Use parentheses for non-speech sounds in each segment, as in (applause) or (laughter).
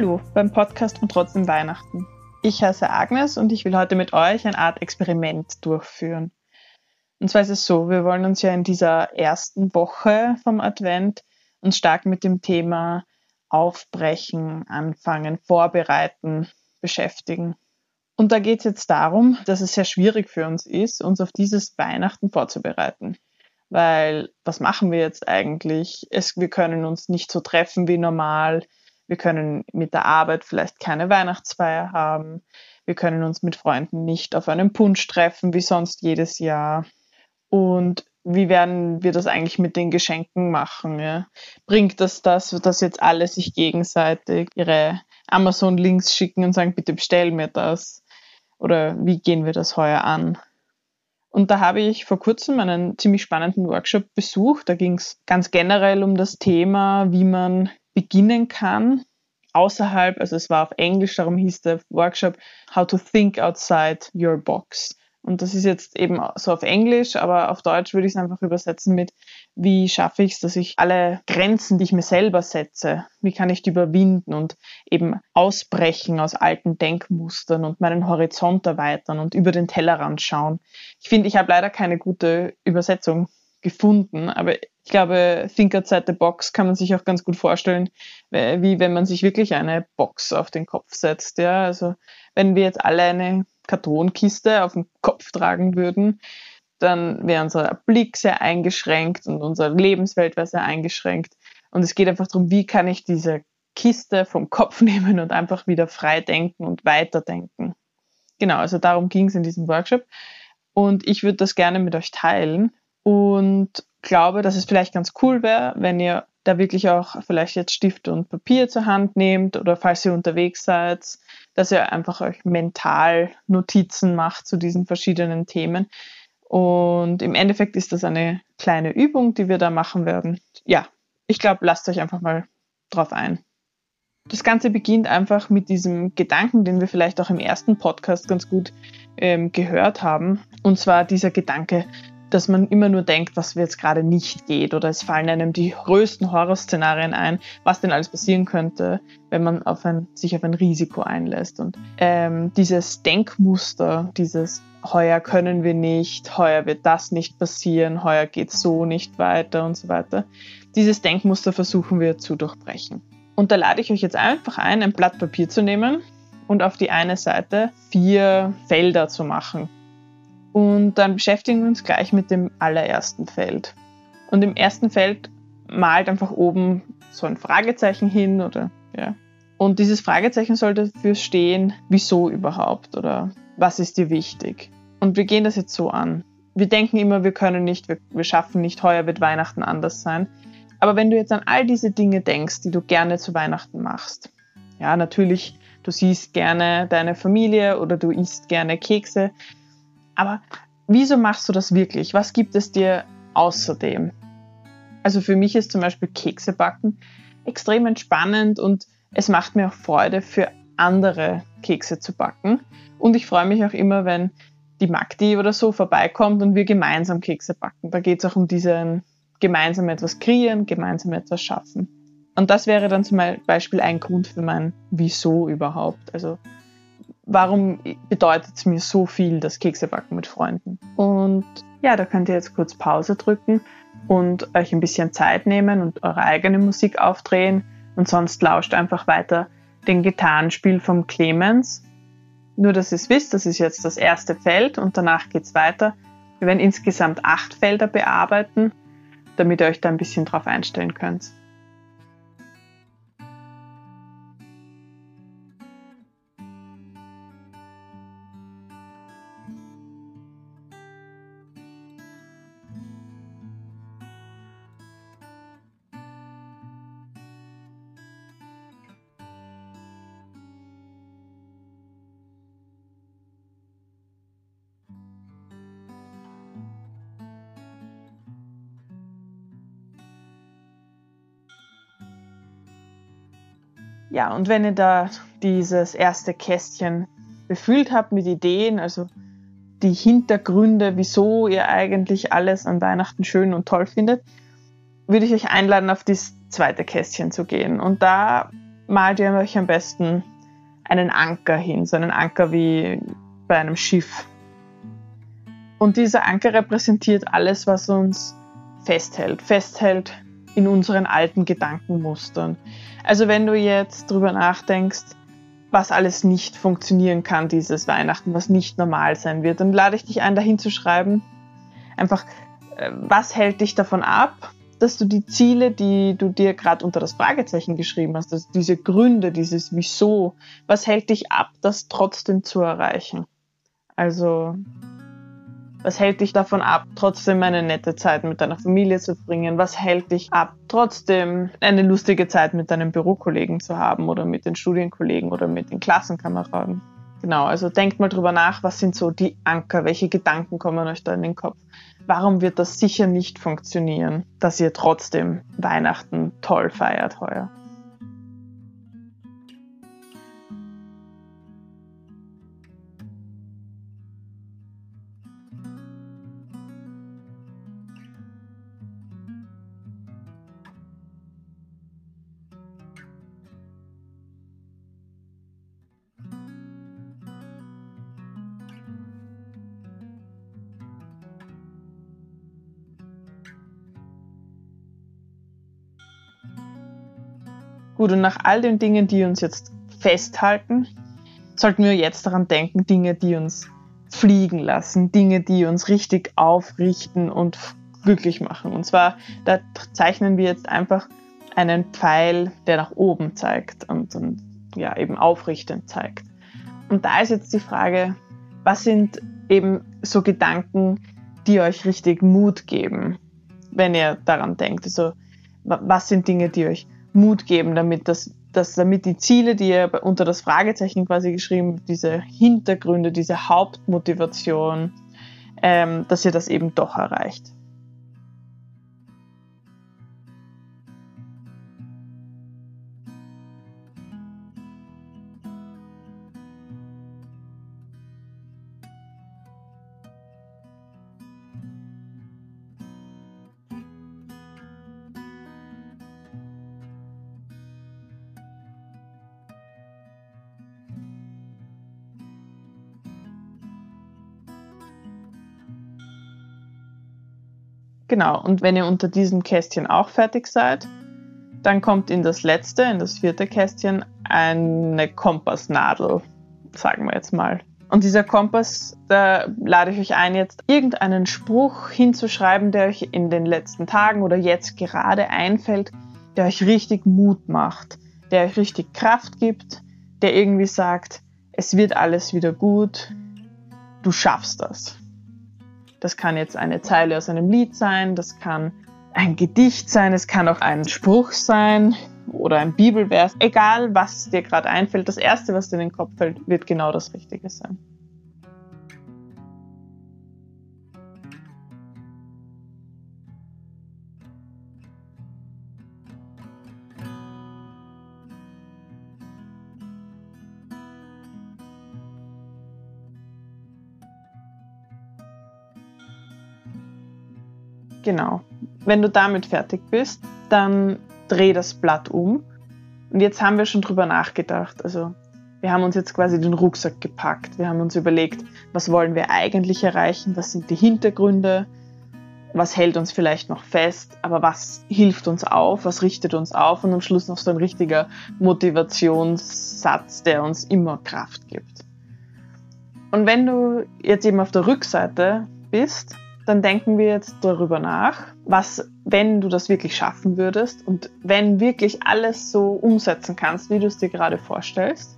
Hallo beim Podcast und trotzdem Weihnachten. Ich heiße Agnes und ich will heute mit euch eine Art Experiment durchführen. Und zwar ist es so, wir wollen uns ja in dieser ersten Woche vom Advent uns stark mit dem Thema Aufbrechen, Anfangen, Vorbereiten beschäftigen. Und da geht es jetzt darum, dass es sehr schwierig für uns ist, uns auf dieses Weihnachten vorzubereiten. Weil was machen wir jetzt eigentlich? Es, wir können uns nicht so treffen wie normal. Wir können mit der Arbeit vielleicht keine Weihnachtsfeier haben. Wir können uns mit Freunden nicht auf einem Punsch treffen wie sonst jedes Jahr. Und wie werden wir das eigentlich mit den Geschenken machen? Ja? Bringt das das, dass jetzt alle sich gegenseitig ihre Amazon-Links schicken und sagen, bitte bestell mir das? Oder wie gehen wir das heuer an? Und da habe ich vor kurzem einen ziemlich spannenden Workshop besucht. Da ging es ganz generell um das Thema, wie man beginnen kann, außerhalb, also es war auf Englisch, darum hieß der Workshop How to Think Outside Your Box. Und das ist jetzt eben so auf Englisch, aber auf Deutsch würde ich es einfach übersetzen mit, wie schaffe ich es, dass ich alle Grenzen, die ich mir selber setze, wie kann ich die überwinden und eben ausbrechen aus alten Denkmustern und meinen Horizont erweitern und über den Tellerrand schauen. Ich finde, ich habe leider keine gute Übersetzung gefunden. Aber ich glaube, Think Outside the Box kann man sich auch ganz gut vorstellen, wie wenn man sich wirklich eine Box auf den Kopf setzt. Ja, also wenn wir jetzt alle eine Kartonkiste auf dem Kopf tragen würden, dann wäre unser Blick sehr eingeschränkt und unsere Lebenswelt wäre sehr eingeschränkt. Und es geht einfach darum, wie kann ich diese Kiste vom Kopf (laughs) nehmen und einfach wieder frei denken und weiterdenken. Genau, also darum ging es in diesem Workshop. Und ich würde das gerne mit euch teilen, und glaube, dass es vielleicht ganz cool wäre, wenn ihr da wirklich auch vielleicht jetzt Stift und Papier zur Hand nehmt oder falls ihr unterwegs seid, dass ihr einfach euch mental Notizen macht zu diesen verschiedenen Themen. Und im Endeffekt ist das eine kleine Übung, die wir da machen werden. Ja, ich glaube, lasst euch einfach mal drauf ein. Das Ganze beginnt einfach mit diesem Gedanken, den wir vielleicht auch im ersten Podcast ganz gut ähm, gehört haben. Und zwar dieser Gedanke, dass man immer nur denkt, was jetzt gerade nicht geht oder es fallen einem die größten Horrorszenarien ein, was denn alles passieren könnte, wenn man auf ein, sich auf ein Risiko einlässt. Und ähm, dieses Denkmuster, dieses heuer können wir nicht, heuer wird das nicht passieren, heuer geht so nicht weiter und so weiter. Dieses Denkmuster versuchen wir zu durchbrechen. Und da lade ich euch jetzt einfach ein, ein Blatt Papier zu nehmen und auf die eine Seite vier Felder zu machen. Und dann beschäftigen wir uns gleich mit dem allerersten Feld. Und im ersten Feld malt einfach oben so ein Fragezeichen hin oder ja. Und dieses Fragezeichen soll dafür stehen, wieso überhaupt oder was ist dir wichtig. Und wir gehen das jetzt so an. Wir denken immer, wir können nicht, wir, wir schaffen nicht, heuer wird Weihnachten anders sein. Aber wenn du jetzt an all diese Dinge denkst, die du gerne zu Weihnachten machst, ja, natürlich, du siehst gerne deine Familie oder du isst gerne Kekse, aber wieso machst du das wirklich? Was gibt es dir außerdem? Also für mich ist zum Beispiel Kekse backen extrem entspannend und es macht mir auch Freude, für andere Kekse zu backen. Und ich freue mich auch immer, wenn die Magdi oder so vorbeikommt und wir gemeinsam Kekse backen. Da geht es auch um diesen gemeinsam etwas kreieren, gemeinsam etwas schaffen. Und das wäre dann zum Beispiel ein Grund für mein Wieso überhaupt. Also warum bedeutet es mir so viel, das Keksebacken mit Freunden? Und ja, da könnt ihr jetzt kurz Pause drücken und euch ein bisschen Zeit nehmen und eure eigene Musik aufdrehen und sonst lauscht einfach weiter den Gitarrenspiel vom Clemens. Nur, dass ihr es wisst, das ist jetzt das erste Feld und danach geht es weiter. Wir werden insgesamt acht Felder bearbeiten, damit ihr euch da ein bisschen drauf einstellen könnt. Ja, und wenn ihr da dieses erste Kästchen befüllt habt mit Ideen, also die Hintergründe, wieso ihr eigentlich alles an Weihnachten schön und toll findet, würde ich euch einladen, auf das zweite Kästchen zu gehen. Und da malt ihr euch am besten einen Anker hin, so einen Anker wie bei einem Schiff. Und dieser Anker repräsentiert alles, was uns festhält, festhält in unseren alten Gedankenmustern. Also wenn du jetzt drüber nachdenkst, was alles nicht funktionieren kann dieses Weihnachten, was nicht normal sein wird, dann lade ich dich ein, dahin zu schreiben, einfach, äh, was hält dich davon ab, dass du die Ziele, die du dir gerade unter das Fragezeichen geschrieben hast, also diese Gründe, dieses Wieso, was hält dich ab, das trotzdem zu erreichen? Also, was hält dich davon ab, trotzdem eine nette Zeit mit deiner Familie zu bringen? Was hält dich ab, trotzdem eine lustige Zeit mit deinen Bürokollegen zu haben oder mit den Studienkollegen oder mit den Klassenkameraden? Genau, also denkt mal drüber nach, was sind so die Anker, welche Gedanken kommen euch da in den Kopf? Warum wird das sicher nicht funktionieren, dass ihr trotzdem Weihnachten toll feiert heuer? Gut, und nach all den Dingen, die uns jetzt festhalten, sollten wir jetzt daran denken, Dinge, die uns fliegen lassen, Dinge, die uns richtig aufrichten und glücklich machen. Und zwar, da zeichnen wir jetzt einfach einen Pfeil, der nach oben zeigt und, und ja, eben aufrichtend zeigt. Und da ist jetzt die Frage, was sind eben so Gedanken, die euch richtig Mut geben, wenn ihr daran denkt? Also, was sind Dinge, die euch Mut geben, damit das, dass damit die Ziele, die ihr unter das Fragezeichen quasi geschrieben, diese Hintergründe, diese Hauptmotivation, ähm, dass ihr das eben doch erreicht. Genau, und wenn ihr unter diesem Kästchen auch fertig seid, dann kommt in das letzte, in das vierte Kästchen, eine Kompassnadel, sagen wir jetzt mal. Und dieser Kompass, da lade ich euch ein, jetzt irgendeinen Spruch hinzuschreiben, der euch in den letzten Tagen oder jetzt gerade einfällt, der euch richtig Mut macht, der euch richtig Kraft gibt, der irgendwie sagt, es wird alles wieder gut, du schaffst das. Das kann jetzt eine Zeile aus einem Lied sein, das kann ein Gedicht sein, es kann auch ein Spruch sein oder ein Bibelvers. Egal, was dir gerade einfällt, das Erste, was dir in den Kopf fällt, wird genau das Richtige sein. Genau. Wenn du damit fertig bist, dann dreh das Blatt um. Und jetzt haben wir schon drüber nachgedacht. Also wir haben uns jetzt quasi den Rucksack gepackt. Wir haben uns überlegt, was wollen wir eigentlich erreichen? Was sind die Hintergründe? Was hält uns vielleicht noch fest? Aber was hilft uns auf? Was richtet uns auf? Und am Schluss noch so ein richtiger Motivationssatz, der uns immer Kraft gibt. Und wenn du jetzt eben auf der Rückseite bist, dann denken wir jetzt darüber nach, was, wenn du das wirklich schaffen würdest und wenn wirklich alles so umsetzen kannst, wie du es dir gerade vorstellst,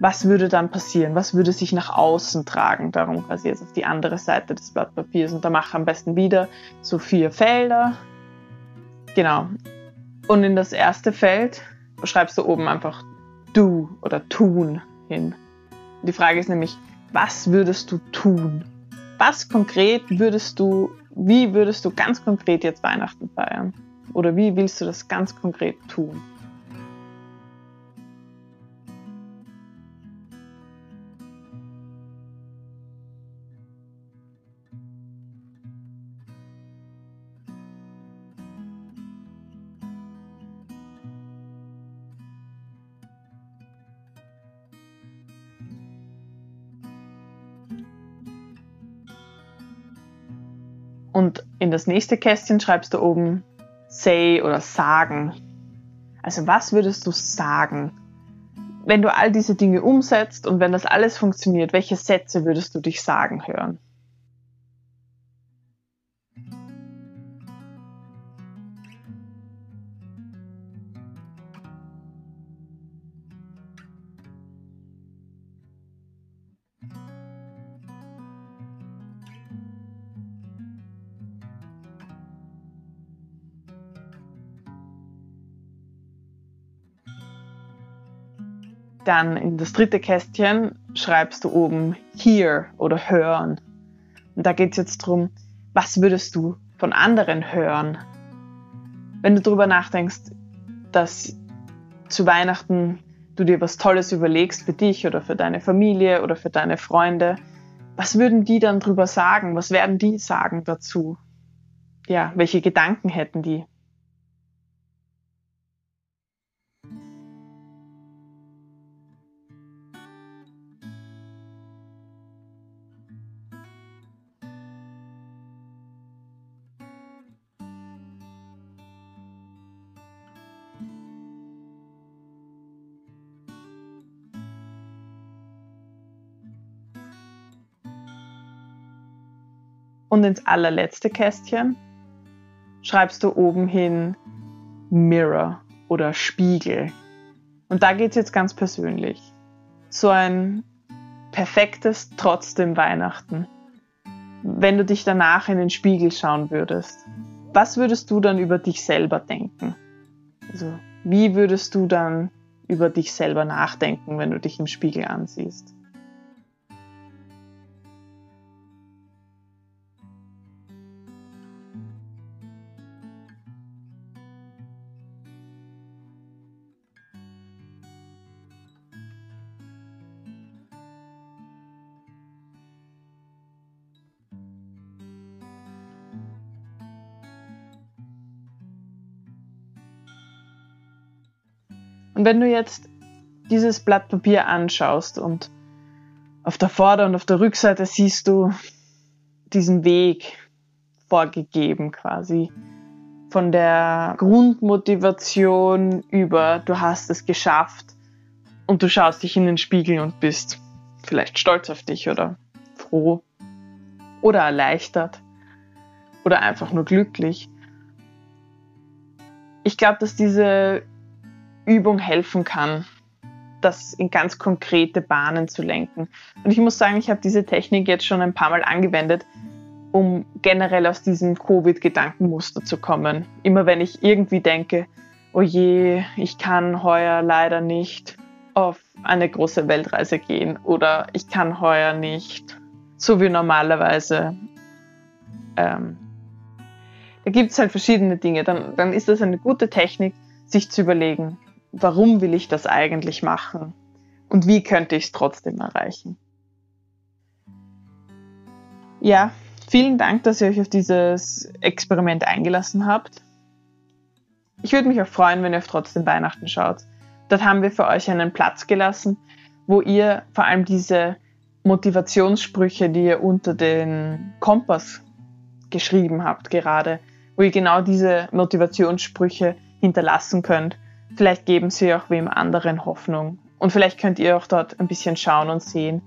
was würde dann passieren? Was würde sich nach außen tragen? Darum quasi jetzt auf die andere Seite des Blatt Papiers. Und da mache am besten wieder so vier Felder. Genau. Und in das erste Feld schreibst du oben einfach du oder tun hin. Die Frage ist nämlich, was würdest du tun? Was konkret würdest du, wie würdest du ganz konkret jetzt Weihnachten feiern? Oder wie willst du das ganz konkret tun? Und in das nächste Kästchen schreibst du oben say oder sagen. Also was würdest du sagen? Wenn du all diese Dinge umsetzt und wenn das alles funktioniert, welche Sätze würdest du dich sagen hören? Dann in das dritte Kästchen schreibst du oben hear oder hören. Und da geht es jetzt darum, was würdest du von anderen hören? Wenn du darüber nachdenkst, dass zu Weihnachten du dir was Tolles überlegst für dich oder für deine Familie oder für deine Freunde, was würden die dann drüber sagen? Was werden die sagen dazu? Ja, welche Gedanken hätten die? Und ins allerletzte Kästchen schreibst du oben hin Mirror oder Spiegel. Und da geht es jetzt ganz persönlich. So ein perfektes trotzdem Weihnachten. Wenn du dich danach in den Spiegel schauen würdest, was würdest du dann über dich selber denken? Also, wie würdest du dann über dich selber nachdenken, wenn du dich im Spiegel ansiehst? Und wenn du jetzt dieses Blatt Papier anschaust und auf der Vorder- und auf der Rückseite siehst du diesen Weg vorgegeben quasi. Von der Grundmotivation über du hast es geschafft und du schaust dich in den Spiegel und bist vielleicht stolz auf dich oder froh oder erleichtert oder einfach nur glücklich. Ich glaube, dass diese Übung helfen kann, das in ganz konkrete Bahnen zu lenken. Und ich muss sagen, ich habe diese Technik jetzt schon ein paar Mal angewendet, um generell aus diesem Covid-Gedankenmuster zu kommen. Immer wenn ich irgendwie denke, oh je, ich kann heuer leider nicht auf eine große Weltreise gehen oder ich kann heuer nicht so wie normalerweise. Ähm, da gibt es halt verschiedene Dinge. Dann, dann ist das eine gute Technik, sich zu überlegen, warum will ich das eigentlich machen und wie könnte ich es trotzdem erreichen. Ja, vielen Dank, dass ihr euch auf dieses Experiment eingelassen habt. Ich würde mich auch freuen, wenn ihr auf trotzdem Weihnachten schaut. Dort haben wir für euch einen Platz gelassen, wo ihr vor allem diese Motivationssprüche, die ihr unter den Kompass geschrieben habt gerade, wo ihr genau diese Motivationssprüche hinterlassen könnt Vielleicht geben sie auch wem anderen Hoffnung. Und vielleicht könnt ihr auch dort ein bisschen schauen und sehen,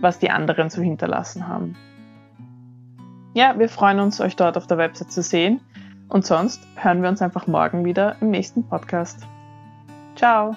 was die anderen so hinterlassen haben. Ja, wir freuen uns, euch dort auf der Website zu sehen. Und sonst hören wir uns einfach morgen wieder im nächsten Podcast. Ciao!